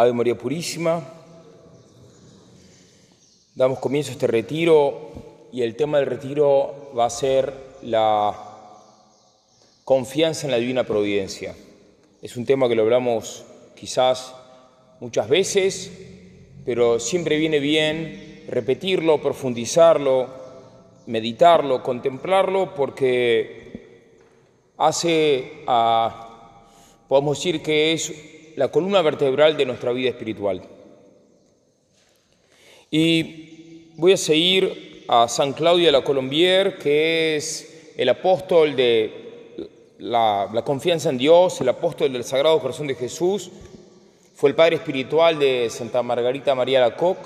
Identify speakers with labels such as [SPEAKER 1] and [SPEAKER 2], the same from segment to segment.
[SPEAKER 1] Ave María Purísima. Damos comienzo a este retiro y el tema del retiro va a ser la confianza en la divina providencia. Es un tema que lo hablamos quizás muchas veces, pero siempre viene bien repetirlo, profundizarlo, meditarlo, contemplarlo, porque hace a podemos decir que es la columna vertebral de nuestra vida espiritual. Y voy a seguir a San Claudio de la Colombier, que es el apóstol de la, confianza en Dios, el apóstol del Sagrado Corazón de Jesús, fue el padre espiritual de Santa Margarita María Lacoc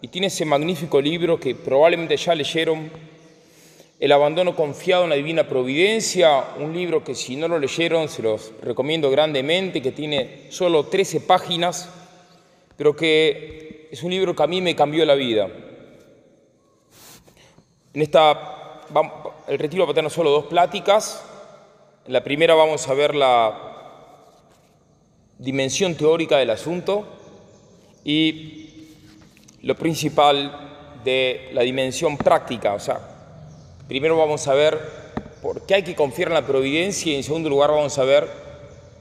[SPEAKER 1] y tiene ese magnífico libro que probablemente ya leyeron el abandono confiado en la divina providencia, un libro que si no lo leyeron se los recomiendo grandemente, que tiene solo 13 páginas, pero que es un libro que a mí me cambió la vida. En esta, el retiro va a tener solo dos pláticas. En la primera vamos a ver la dimensión teórica del asunto y lo principal de la dimensión práctica, o sea, Primero vamos a ver por qué hay que confiar en la providencia y en segundo lugar vamos a ver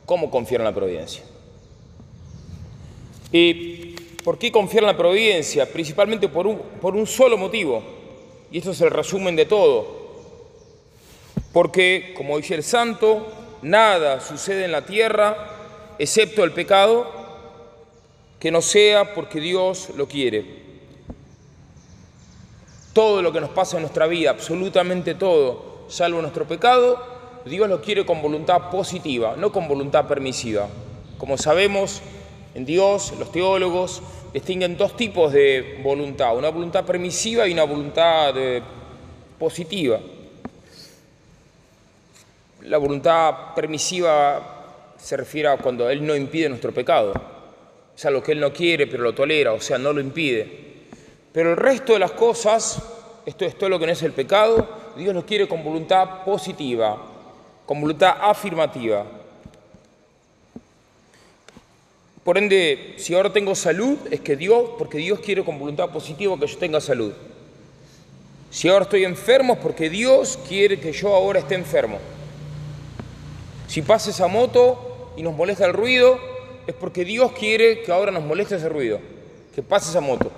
[SPEAKER 1] cómo confiar en la providencia. ¿Y por qué confiar en la providencia? Principalmente por un, por un solo motivo, y esto es el resumen de todo. Porque, como dice el santo, nada sucede en la tierra excepto el pecado que no sea porque Dios lo quiere. Todo lo que nos pasa en nuestra vida, absolutamente todo, salvo nuestro pecado, Dios lo quiere con voluntad positiva, no con voluntad permisiva. Como sabemos, en Dios los teólogos distinguen dos tipos de voluntad, una voluntad permisiva y una voluntad eh, positiva. La voluntad permisiva se refiere a cuando Él no impide nuestro pecado. Es algo que Él no quiere, pero lo tolera, o sea, no lo impide. Pero el resto de las cosas, esto es todo lo que no es el pecado, Dios lo quiere con voluntad positiva, con voluntad afirmativa. Por ende, si ahora tengo salud, es que Dios, porque Dios quiere con voluntad positiva que yo tenga salud. Si ahora estoy enfermo, es porque Dios quiere que yo ahora esté enfermo. Si pasa esa moto y nos molesta el ruido, es porque Dios quiere que ahora nos moleste ese ruido, que pase esa moto.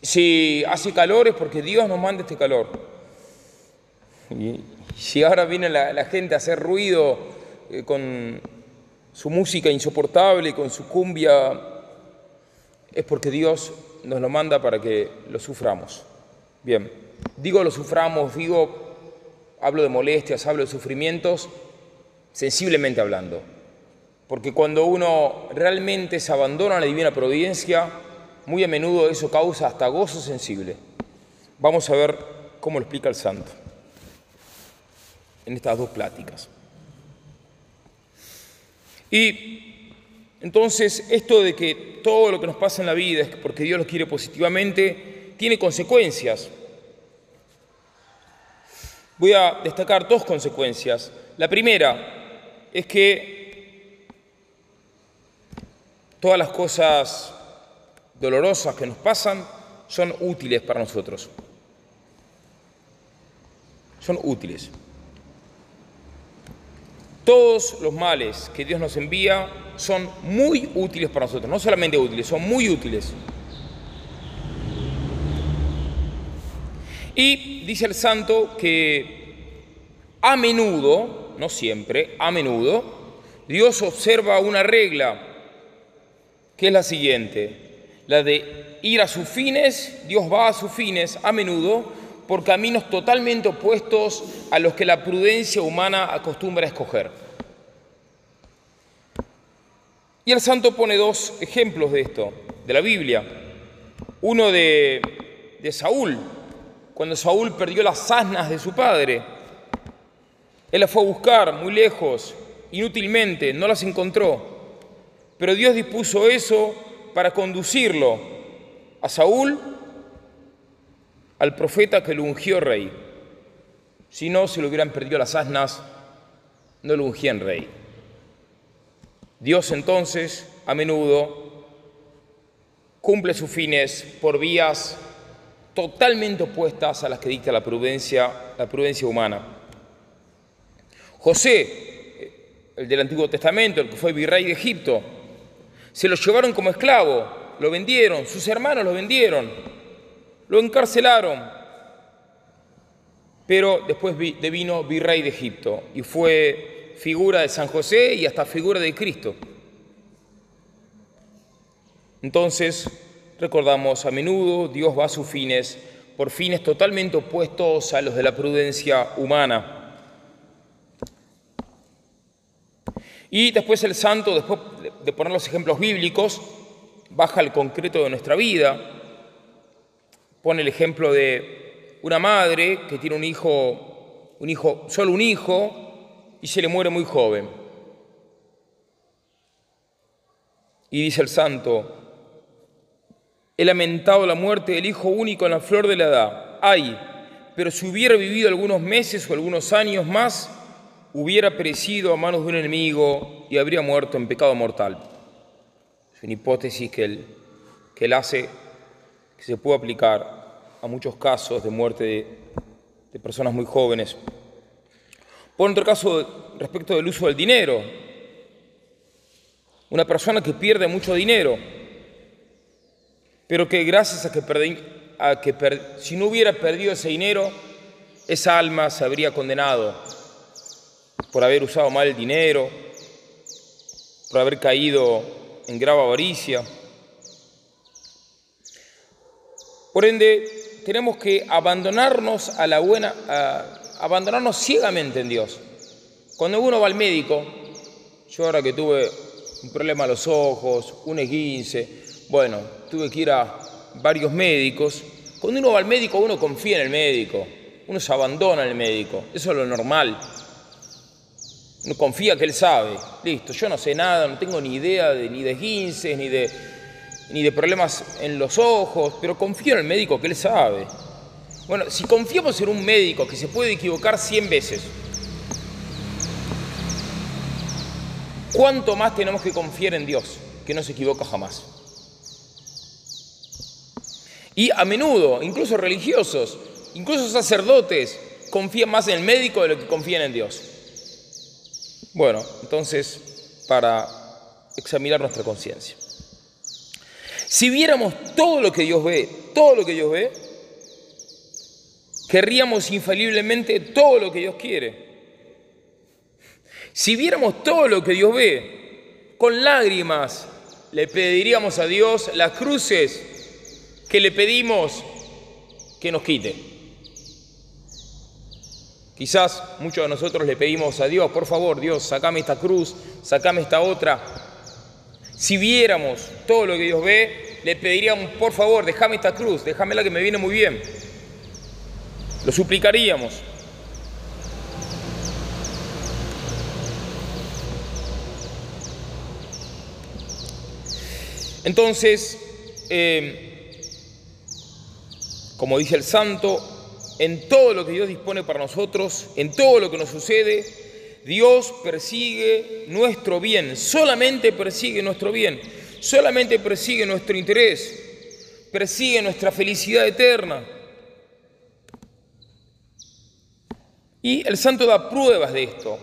[SPEAKER 1] Si hace calor es porque Dios nos manda este calor. Si ahora viene la, gente a hacer ruido eh, con su música insoportable, con su cumbia, es porque Dios nos lo manda para que lo suframos. Bien, digo lo suframos, digo, hablo de molestias, hablo de sufrimientos, sensiblemente hablando. Porque cuando uno realmente se abandona a la divina providencia, muy a menudo eso causa hasta gozo sensible. Vamos a ver cómo lo explica el santo en estas dos pláticas. Y entonces esto de que todo lo que nos pasa en la vida es porque Dios lo quiere positivamente, tiene consecuencias. Voy a destacar dos consecuencias. La primera es que todas las cosas dolorosas que nos pasan son útiles para nosotros. Son útiles. Todos los males que Dios nos envía son muy útiles para nosotros, no solamente útiles, son muy útiles. Y dice el santo que a menudo, no siempre, a menudo, Dios observa una regla, que es la siguiente la de ir a sus fines, Dios va a sus fines a menudo por caminos totalmente opuestos a los que la prudencia humana acostumbra a escoger. Y el santo pone dos ejemplos de esto, de la Biblia. Uno de, de Saúl, cuando Saúl perdió las asnas de su padre. Él las fue a buscar muy lejos, inútilmente, no las encontró. Pero Dios dispuso eso para conducirlo a Saúl, al profeta que lo ungió rey. Si no, se lo hubieran perdido las asnas, no lo ungían rey. Dios entonces a menudo cumple sus fines por vías totalmente opuestas a las que dicta la prudencia, la prudencia humana. José, el del Antiguo Testamento, el que fue virrey de Egipto, se lo llevaron como esclavo, lo vendieron, sus hermanos lo vendieron, lo encarcelaron, pero después devino virrey de Egipto y fue figura de San José y hasta figura de Cristo. Entonces, recordamos, a menudo Dios va a sus fines por fines totalmente opuestos a los de la prudencia humana. Y después el santo, después de poner los ejemplos bíblicos, baja al concreto de nuestra vida, pone el ejemplo de una madre que tiene un hijo, un hijo, solo un hijo, y se le muere muy joven. Y dice el santo, He lamentado la muerte del hijo único en la flor de la edad. Ay, pero si hubiera vivido algunos meses o algunos años más, hubiera perecido a manos de un enemigo y habría muerto en pecado mortal. Es una hipótesis que él, que él hace, que se puede aplicar a muchos casos de muerte de, personas muy jóvenes. Por otro caso, respecto del uso del dinero, una persona que pierde mucho dinero, pero que gracias a que, perdí, a que si no hubiera perdido ese dinero, esa alma se habría condenado por haber usado mal el dinero, por haber caído en grave avaricia. Por ende, tenemos que abandonarnos a la buena, abandonarnos ciegamente en Dios. Cuando uno va al médico, yo ahora que tuve un problema a los ojos, un esguince, bueno, tuve que ir a varios médicos. Cuando uno va al médico, uno confía en el médico, uno se abandona el médico, eso es lo normal. Uno confía que él sabe, listo, yo no sé nada, no tengo ni idea de, ni de guinces, ni de, ni de problemas en los ojos, pero confío en el médico que él sabe. Bueno, si confiamos en un médico que se puede equivocar 100 veces, ¿cuánto más tenemos que confiar en Dios, que no se equivoca jamás? Y a menudo, incluso religiosos, incluso sacerdotes, confían más en el médico de lo que confían en Dios. Bueno, entonces, para examinar nuestra conciencia. Si viéramos todo lo que Dios ve, todo lo que Dios ve, querríamos infaliblemente todo lo que Dios quiere. Si viéramos todo lo que Dios ve, con lágrimas le pediríamos a Dios las cruces que le pedimos que nos quite. Quizás muchos de nosotros le pedimos a Dios, por favor, Dios, sacame esta cruz, sacame esta otra. Si viéramos todo lo que Dios ve, le pediríamos, por favor, déjame esta cruz, déjame la que me viene muy bien. Lo suplicaríamos. Entonces, eh, como dice el santo, en todo lo que Dios dispone para nosotros, en todo lo que nos sucede, Dios persigue nuestro bien, solamente persigue nuestro bien, solamente persigue nuestro interés, persigue nuestra felicidad eterna. Y el santo da pruebas de esto.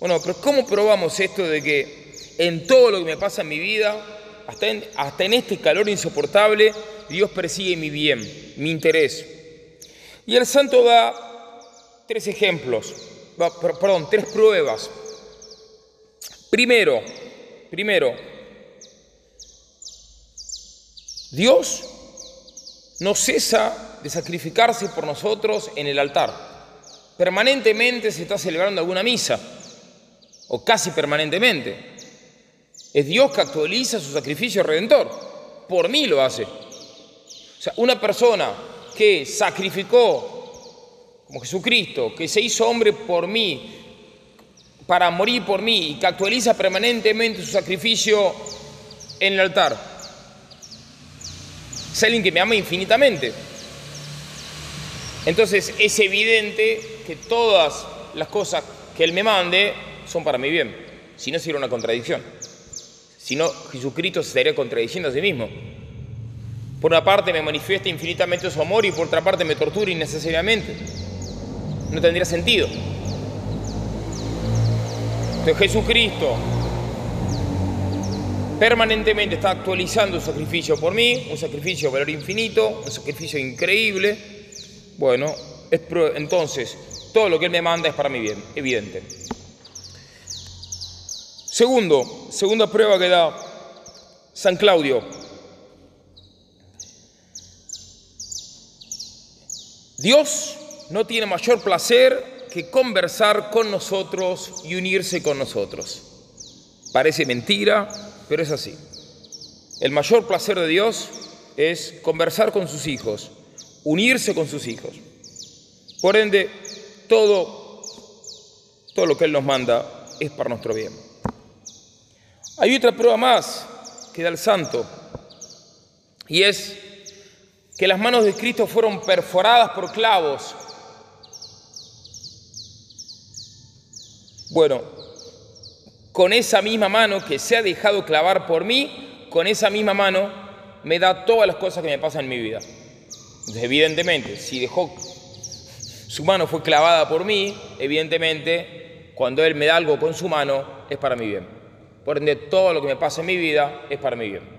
[SPEAKER 1] Bueno, pero ¿cómo probamos esto de que en todo lo que me pasa en mi vida, hasta en, hasta en este calor insoportable, Dios persigue mi bien, mi interés. Y el santo da tres ejemplos, perdón, tres pruebas. Primero, primero, Dios no cesa de sacrificarse por nosotros en el altar. Permanentemente se está celebrando alguna misa, o casi permanentemente. Es Dios que actualiza su sacrificio redentor. Por mí lo hace una persona que sacrificó como Jesucristo, que se hizo hombre por mí, para morir por mí y que actualiza permanentemente su sacrificio en el altar. Es alguien que me ama infinitamente. Entonces es evidente que todas las cosas que Él me mande son para mi bien. Si no, sería una contradicción. Si no, Jesucristo se estaría contradiciendo a sí mismo. Por una parte me manifiesta infinitamente su amor y por otra parte me tortura innecesariamente. No tendría sentido. Entonces Jesucristo permanentemente está actualizando un sacrificio por mí, un sacrificio de valor infinito, un sacrificio increíble. Bueno, entonces todo lo que Él me manda es para mi bien, evidente. Segundo, segunda prueba que da San Claudio. Dios no tiene mayor placer que conversar con nosotros y unirse con nosotros. Parece mentira, pero es así. El mayor placer de Dios es conversar con sus hijos, unirse con sus hijos. Por ende, todo, todo lo que Él nos manda es para nuestro bien. Hay otra prueba más que da el santo, y es que las manos de Cristo fueron perforadas por clavos. Bueno, con esa misma mano que se ha dejado clavar por mí, con esa misma mano me da todas las cosas que me pasan en mi vida. evidentemente, si dejó su mano fue clavada por mí, evidentemente, cuando Él me da algo con su mano, es para mi bien. Por ende, todo lo que me pasa en mi vida es para mi bien.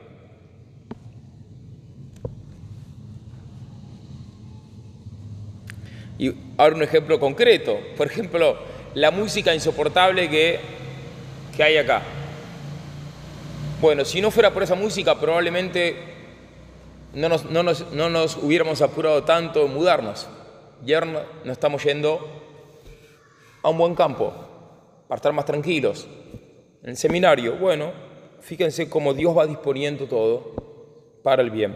[SPEAKER 1] Y ahora un ejemplo concreto. Por ejemplo, la música insoportable que, que hay acá. Bueno, si no fuera por esa música, probablemente no nos, no nos, no nos hubiéramos apurado tanto en mudarnos. Y ahora nos estamos yendo a un buen campo, para estar más tranquilos en el seminario, bueno, fíjense cómo Dios va disponiendo todo para el bien.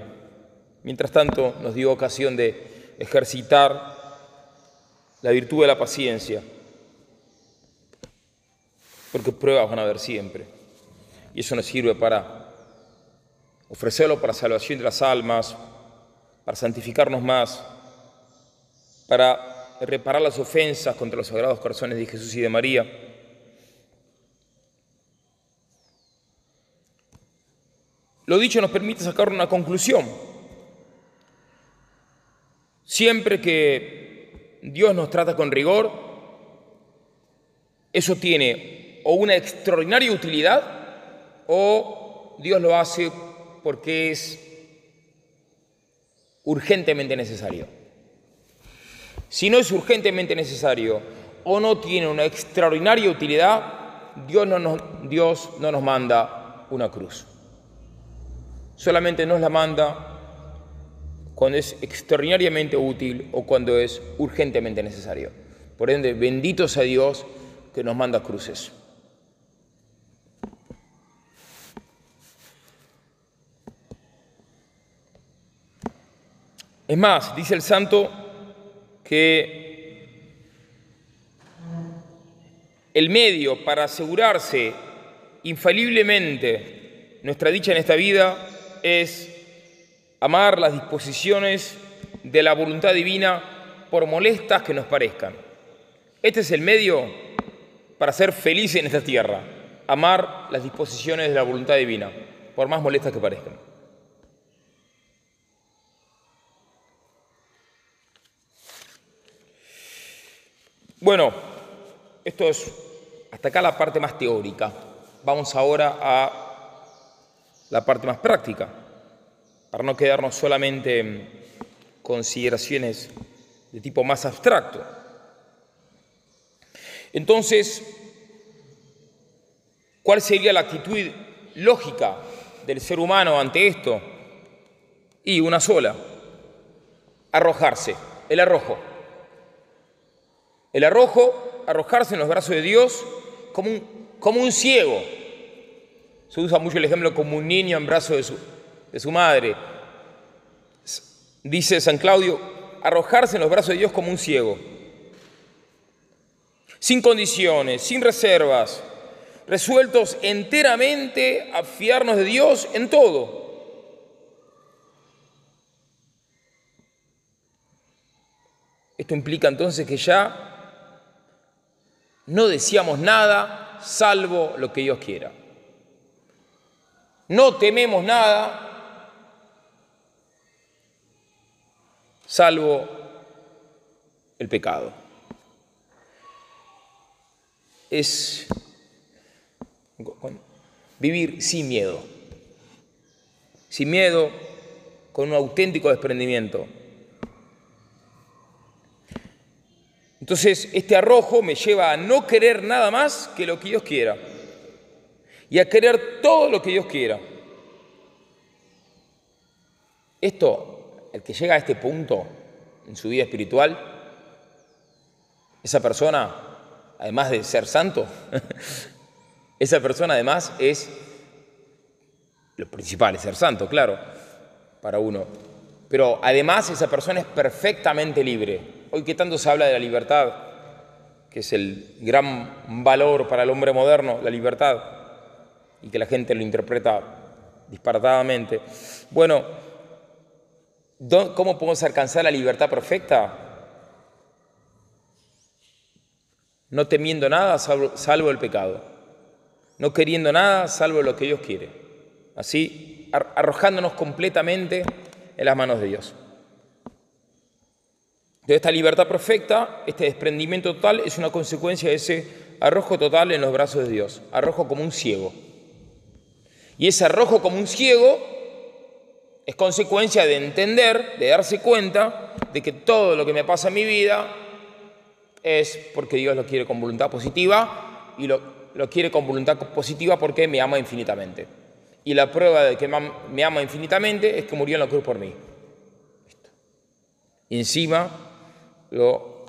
[SPEAKER 1] Mientras tanto, nos dio ocasión de ejercitar la virtud de la paciencia, porque pruebas van a haber siempre. Y eso nos sirve para ofrecerlo para salvación de las almas, para santificarnos más, para reparar las ofensas contra los sagrados corazones de Jesús y de María Lo dicho nos permite sacar una conclusión. Siempre que Dios nos trata con rigor, eso tiene o una extraordinaria utilidad o Dios lo hace porque es urgentemente necesario. Si no es urgentemente necesario o no tiene una extraordinaria utilidad, Dios no nos, Dios no nos manda una cruz solamente nos la manda cuando es extraordinariamente útil o cuando es urgentemente necesario. Por ende, bendito sea Dios que nos manda cruces. Es más, dice el santo que el medio para asegurarse infaliblemente nuestra dicha en esta vida es amar las disposiciones de la voluntad divina por molestas que nos parezcan. Este es el medio para ser feliz en esta tierra, amar las disposiciones de la voluntad divina, por más molestas que parezcan. Bueno, esto es hasta acá la parte más teórica. Vamos ahora a la parte más práctica, para no quedarnos solamente en consideraciones de tipo más abstracto. Entonces, ¿cuál sería la actitud lógica del ser humano ante esto? Y una sola, arrojarse, el arrojo. El arrojo, arrojarse en los brazos de Dios como un, como un ciego se usa mucho el ejemplo como un niño en brazos de su, de su madre. Dice San Claudio, arrojarse en los brazos de Dios como un ciego. Sin condiciones, sin reservas, resueltos enteramente a fiarnos de Dios en todo. Esto implica entonces que ya no decíamos nada salvo lo que Dios quiera. no tememos nada, salvo el pecado. Es vivir sin miedo, sin miedo, con un auténtico desprendimiento. Entonces, este arrojo me lleva a no querer nada más que lo que Dios quiera y a querer todo lo que Dios quiera. Esto, el que llega a este punto en su vida espiritual, esa persona, además de ser santo, esa persona además es, lo principal es ser santo, claro, para uno, pero además esa persona es perfectamente libre. Hoy que tanto se habla de la libertad, que es el gran valor para el hombre moderno, la libertad, y que la gente lo interpreta disparatadamente. Bueno, ¿cómo podemos alcanzar la libertad perfecta? No temiendo nada salvo, el pecado, no queriendo nada salvo lo que Dios quiere. Así, arrojándonos completamente en las manos de Dios. De esta libertad perfecta, este desprendimiento total es una consecuencia de ese arrojo total en los brazos de Dios, arrojo como un ciego. Y ese arrojo como un ciego es consecuencia de entender, de darse cuenta de que todo lo que me pasa en mi vida es porque Dios lo quiere con voluntad positiva y lo, quiere con voluntad positiva porque me ama infinitamente. Y la prueba de que me ama infinitamente es que murió en la cruz por mí. Y encima lo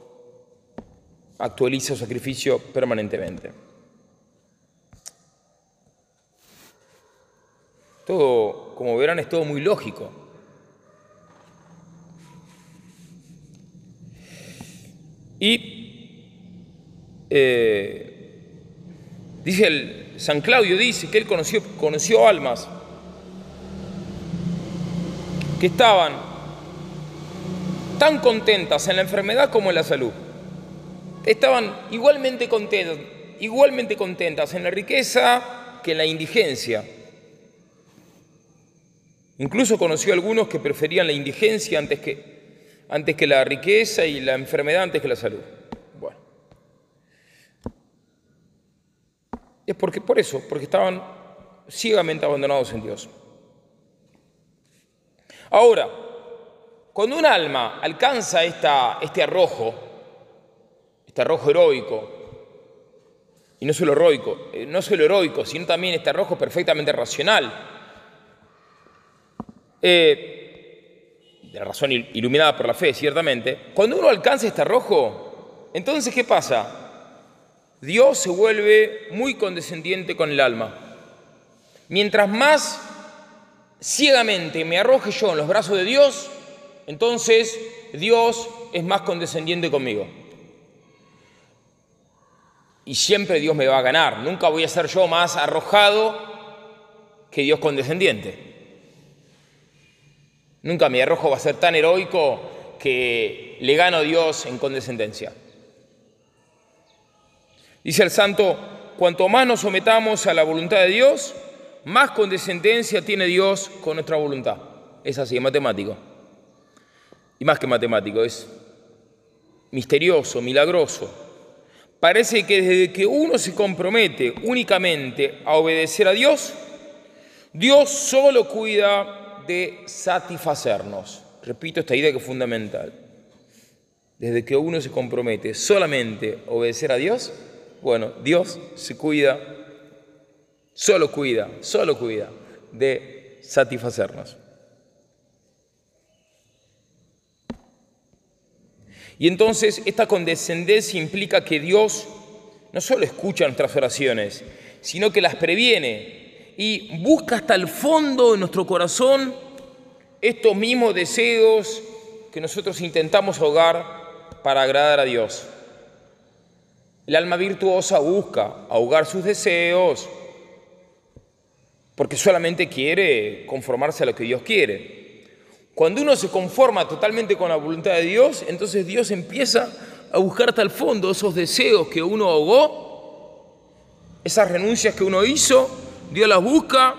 [SPEAKER 1] actualiza su sacrificio permanentemente. Todo, como verán, es todo muy lógico. Y eh, dice el San Claudio, dice que él conoció, conoció almas que estaban tan contentas en la enfermedad como en la salud. Estaban igualmente contentas, igualmente contentas en la riqueza que en la indigencia. Incluso conoció a algunos que preferían la indigencia antes que, antes que la riqueza y la enfermedad antes que la salud. Bueno. Es porque, por eso, porque estaban ciegamente abandonados en Dios. Ahora, cuando un alma alcanza este arrojo, este arrojo heroico, y no solo heroico, eh, no solo heroico, sino también este arrojo perfectamente racional, eh, de la razón iluminada por la fe, ciertamente, cuando uno alcanza este arrojo, entonces ¿qué pasa? Dios se vuelve muy condescendiente con el alma. Mientras más ciegamente me arroje yo en los brazos de Dios, entonces Dios es más condescendiente conmigo. Y siempre Dios me va a ganar. Nunca voy a ser yo más arrojado que Dios condescendiente. Nunca mi arrojo va a ser tan heroico que le gano a Dios en condescendencia. Dice el santo, cuanto más nos sometamos a la voluntad de Dios, más condescendencia tiene Dios con nuestra voluntad. Es así, es matemático. Y más que matemático, es misterioso, milagroso. Parece que desde que uno se compromete únicamente a obedecer a Dios, Dios solo cuida de satisfacernos. Repito esta idea que es fundamental. Desde que uno se compromete solamente a obedecer a Dios, bueno, Dios se cuida, solo cuida, solo cuida de satisfacernos. Y entonces esta condescendencia implica que Dios no solo escucha nuestras oraciones, sino que las previene y busca hasta el fondo de nuestro corazón estos mismos deseos que nosotros intentamos ahogar para agradar a Dios. El alma virtuosa busca ahogar sus deseos porque solamente quiere conformarse a lo que Dios quiere. Cuando uno se conforma totalmente con la voluntad de Dios, entonces Dios empieza a buscar hasta el fondo esos deseos que uno ahogó, esas renuncias que uno hizo Dios las busca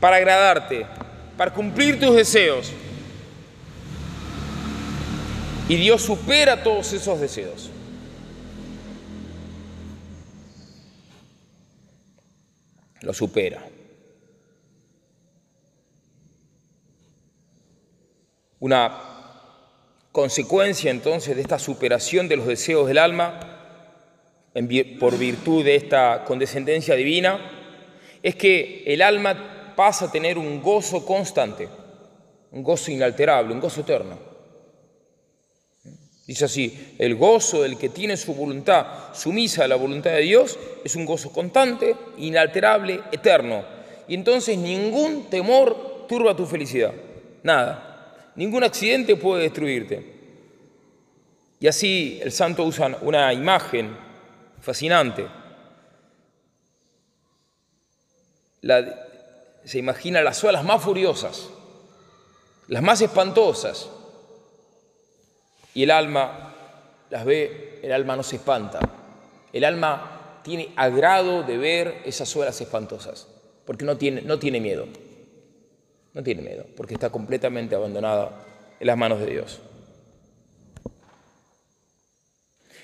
[SPEAKER 1] para agradarte, para cumplir tus deseos. Y Dios supera todos esos deseos. Lo supera. Una consecuencia entonces de esta superación de los deseos del alma, por virtud de esta condescendencia divina, es que el alma pasa a tener un gozo constante, un gozo inalterable, un gozo eterno. Dice así, el gozo del que tiene su voluntad sumisa a la voluntad de Dios es un gozo constante, inalterable, eterno. Y entonces ningún temor turba tu felicidad, nada. Ningún accidente puede destruirte. Y así el santo usa una imagen fascinante. se imagina las olas más furiosas, las más espantosas, y el alma las ve, el alma no se espanta. El alma tiene agrado de ver esas olas espantosas, porque no tiene, no tiene miedo. No tiene miedo, porque está completamente abandonada en las manos de Dios.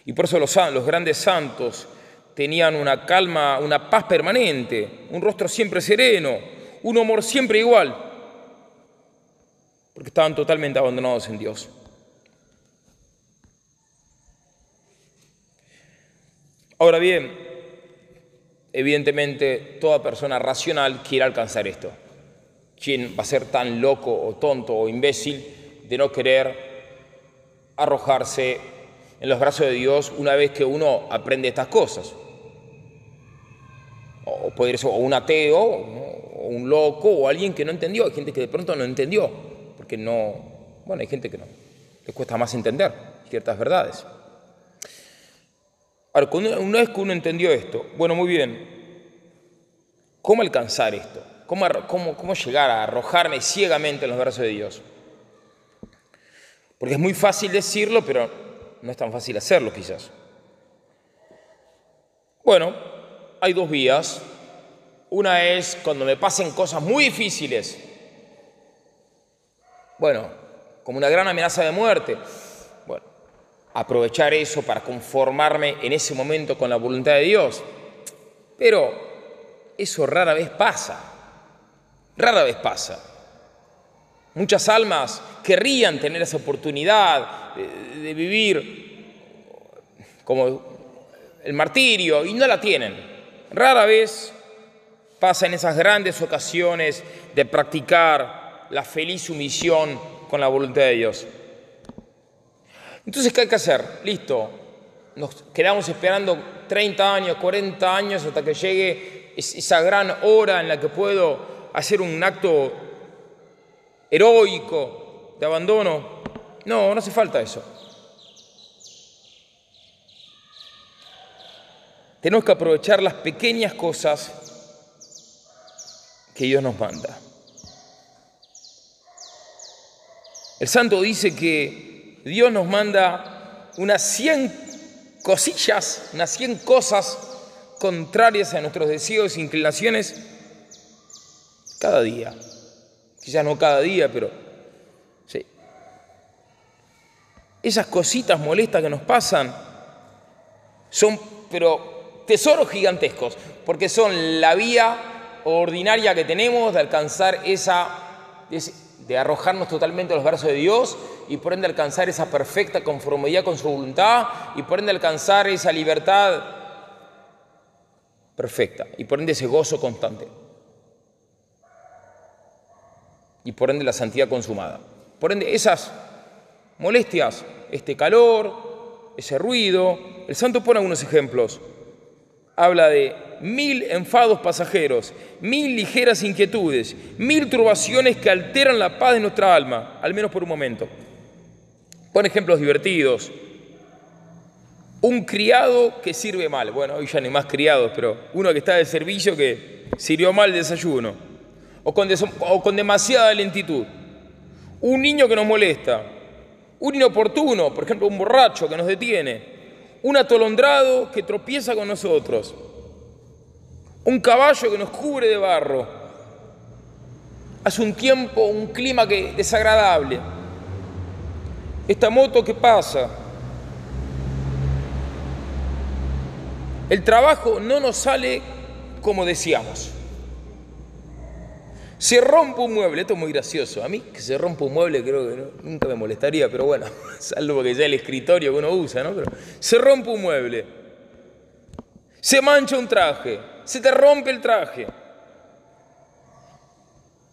[SPEAKER 1] Y por eso los, grandes santos tenían una calma, una paz permanente, un rostro siempre sereno, un humor siempre igual, porque estaban totalmente abandonados en Dios. Ahora bien, evidentemente toda persona racional quiere alcanzar esto. ¿Quién va a ser tan loco o tonto o imbécil de no querer arrojarse en los brazos de Dios una vez que uno aprende estas cosas? O puede ser un ateo, o un loco, o alguien que no entendió. Hay gente que de pronto no entendió, porque no, bueno, hay gente que no, le cuesta más entender ciertas verdades. Ahora, una vez que uno entendió esto, bueno, muy bien, ¿cómo alcanzar esto? ¿Cómo, llegar a arrojarme ciegamente en los brazos de Dios? Porque es muy fácil decirlo, pero no es tan fácil hacerlo quizás. Bueno, hay dos vías. Una es cuando me pasen cosas muy difíciles. Bueno, como una gran amenaza de muerte. Bueno, aprovechar eso para conformarme en ese momento con la voluntad de Dios. Pero eso rara vez pasa. Rara vez pasa. Muchas almas querrían tener esa oportunidad de, vivir como el martirio y no la tienen. Rara vez pasa en esas grandes ocasiones de practicar la feliz sumisión con la voluntad de Dios. Entonces, ¿qué hay que hacer? Listo. Nos quedamos esperando 30 años, 40 años hasta que llegue esa gran hora en la que puedo hacer un acto heroico de abandono. No, no hace falta eso. Tenemos que aprovechar las pequeñas cosas que Dios nos manda. El santo dice que Dios nos manda unas 100 cosillas, unas 100 cosas contrarias a nuestros deseos e inclinaciones cada día. Quizás no cada día, pero sí. Esas cositas molestas que nos pasan son, pero tesoros gigantescos, porque son la vía ordinaria que tenemos de alcanzar esa, de arrojarnos totalmente a los brazos de Dios y por ende alcanzar esa perfecta conformidad con su voluntad y por ende alcanzar esa libertad perfecta y por ende ese gozo constante y por ende la santidad consumada. Por ende, esas molestias, este calor, ese ruido, el santo pone algunos ejemplos. Habla de mil enfados pasajeros, mil ligeras inquietudes, mil turbaciones que alteran la paz de nuestra alma, al menos por un momento. Pone ejemplos divertidos. Un criado que sirve mal. Bueno, hoy ya no hay más criados, pero uno que está de servicio que sirvió mal el desayuno o con, demasiada lentitud. Un niño que nos molesta, un inoportuno, por ejemplo, un borracho que nos detiene, un atolondrado que tropieza con nosotros, un caballo que nos cubre de barro, hace un tiempo un clima que, desagradable. Esta moto que pasa. El trabajo no nos sale como decíamos. Se rompe un mueble, esto es muy gracioso. A mí que se rompa un mueble creo que nunca me molestaría, pero bueno, salvo que sea el escritorio que uno usa, ¿no? Pero se rompe un mueble, se mancha un traje, se te rompe el traje.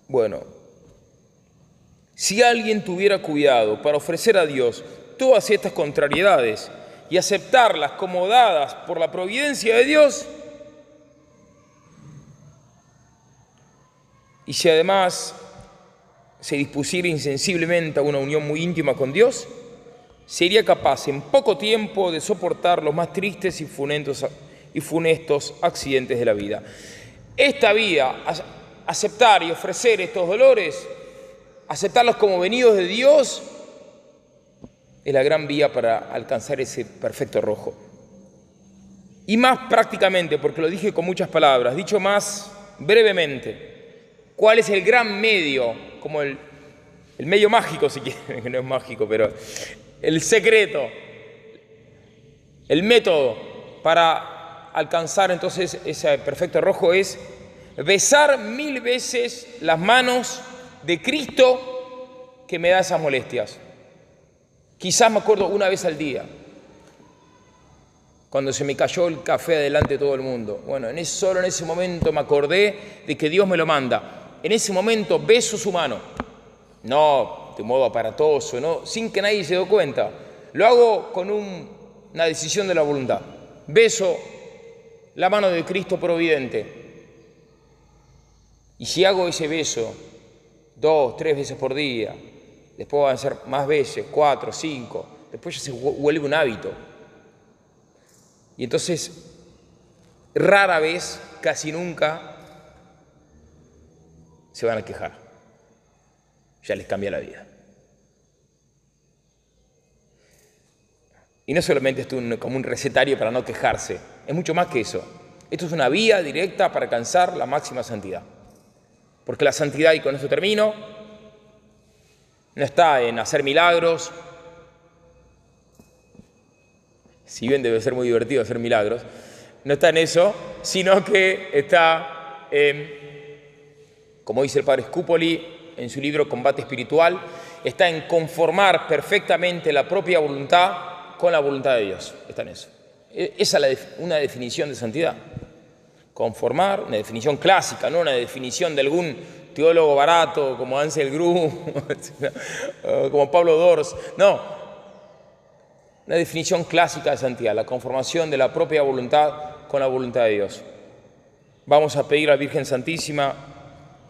[SPEAKER 1] Bueno, si alguien tuviera cuidado para ofrecer a Dios todas estas contrariedades y aceptarlas como dadas por la providencia de Dios, y si además se dispusiera insensiblemente a una unión muy íntima con Dios, sería capaz en poco tiempo de soportar los más tristes y funestos, accidentes de la vida. Esta vía, aceptar y ofrecer estos dolores, aceptarlos como venidos de Dios, es la gran vía para alcanzar ese perfecto rojo. Y más prácticamente, porque lo dije con muchas palabras, dicho más brevemente, ¿Cuál es el gran medio, como el, medio mágico, si quieren, que no es mágico, pero el secreto, el método para alcanzar entonces ese perfecto rojo es besar mil veces las manos de Cristo que me da esas molestias. Quizás me acuerdo una vez al día, cuando se me cayó el café adelante de todo el mundo. Bueno, en solo en ese momento me acordé de que Dios me lo manda en ese momento beso su mano. No de modo aparatoso, no, sin que nadie se dé cuenta. Lo hago con una decisión de la voluntad. Beso la mano de Cristo providente. Y si hago ese beso dos, tres veces por día, después van a ser más veces, cuatro, cinco, después ya se vuelve un hábito. Y entonces, rara vez, casi nunca, se van a quejar. Ya les cambia la vida. Y no solamente es como un recetario para no quejarse, es mucho más que eso. Esto es una vía directa para alcanzar la máxima santidad. Porque la santidad, y con esto termino, no está en hacer milagros, si bien debe ser muy divertido hacer milagros, no está en eso, sino que está en como dice el padre Scupoli en su libro Combate Espiritual, está en conformar perfectamente la propia voluntad con la voluntad de Dios. Está en eso. E, esa es una definición de santidad. Conformar, una definición clásica, no una definición de algún teólogo barato como Ansel Gru, como Pablo Dors. No, una definición clásica de santidad, la conformación de la propia voluntad con la voluntad de Dios. Vamos a pedir a la Virgen Santísima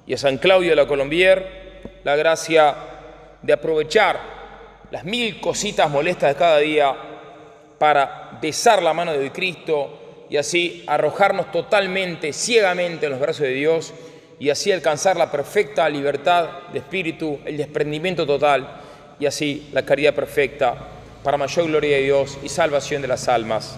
[SPEAKER 1] y a San Claudio de la Colombier la gracia de aprovechar las mil cositas molestas de cada día para besar la mano de Cristo y así arrojarnos totalmente, ciegamente en los brazos de Dios y así alcanzar la perfecta libertad de espíritu, el desprendimiento total y así la caridad perfecta para mayor gloria de Dios y salvación de las almas.